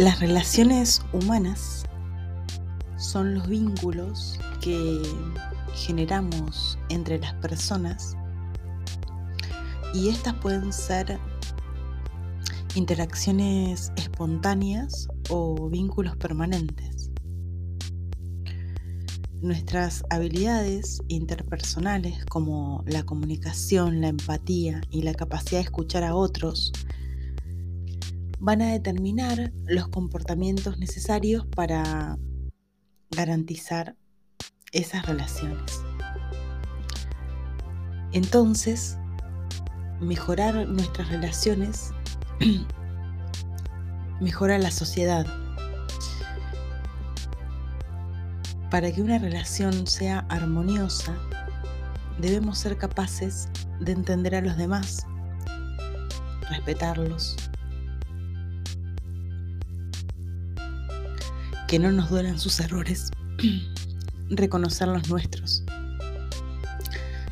Las relaciones humanas son los vínculos que generamos entre las personas y estas pueden ser interacciones espontáneas o vínculos permanentes. Nuestras habilidades interpersonales como la comunicación, la empatía y la capacidad de escuchar a otros van a determinar los comportamientos necesarios para garantizar esas relaciones. Entonces, mejorar nuestras relaciones mejora la sociedad. Para que una relación sea armoniosa, debemos ser capaces de entender a los demás, respetarlos, que no nos duelan sus errores, reconocer los nuestros,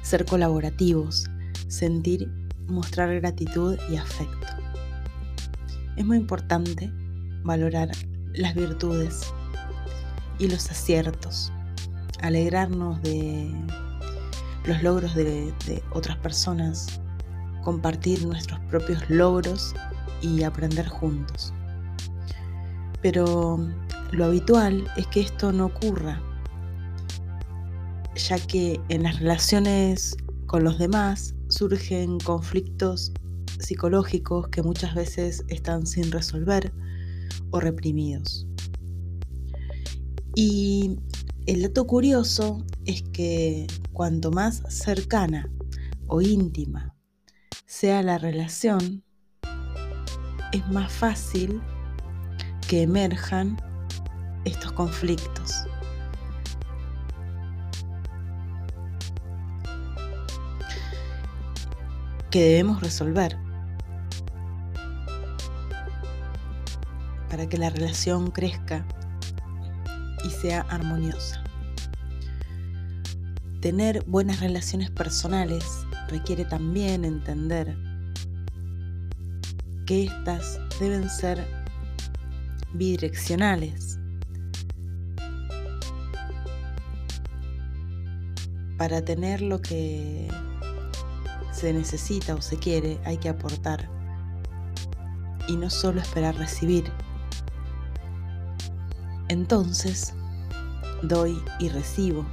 ser colaborativos, sentir, mostrar gratitud y afecto. Es muy importante valorar las virtudes y los aciertos, alegrarnos de los logros de, de otras personas, compartir nuestros propios logros y aprender juntos. Pero lo habitual es que esto no ocurra, ya que en las relaciones con los demás surgen conflictos psicológicos que muchas veces están sin resolver o reprimidos. Y el dato curioso es que cuanto más cercana o íntima sea la relación, es más fácil que emerjan estos conflictos. que debemos resolver para que la relación crezca y sea armoniosa. Tener buenas relaciones personales requiere también entender que éstas deben ser bidireccionales para tener lo que se necesita o se quiere, hay que aportar y no solo esperar recibir. Entonces, doy y recibo.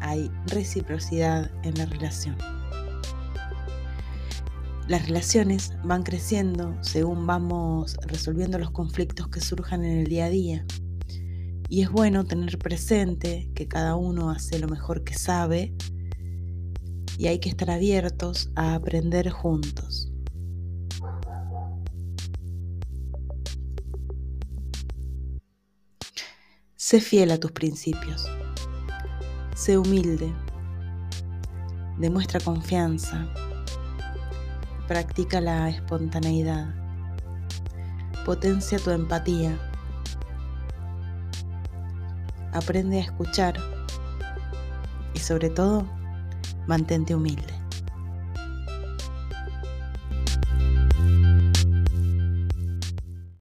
Hay reciprocidad en la relación. Las relaciones van creciendo según vamos resolviendo los conflictos que surjan en el día a día. Y es bueno tener presente que cada uno hace lo mejor que sabe y hay que estar abiertos a aprender juntos. Sé fiel a tus principios. Sé humilde. Demuestra confianza. Practica la espontaneidad. Potencia tu empatía aprende a escuchar y sobre todo, mantente humilde.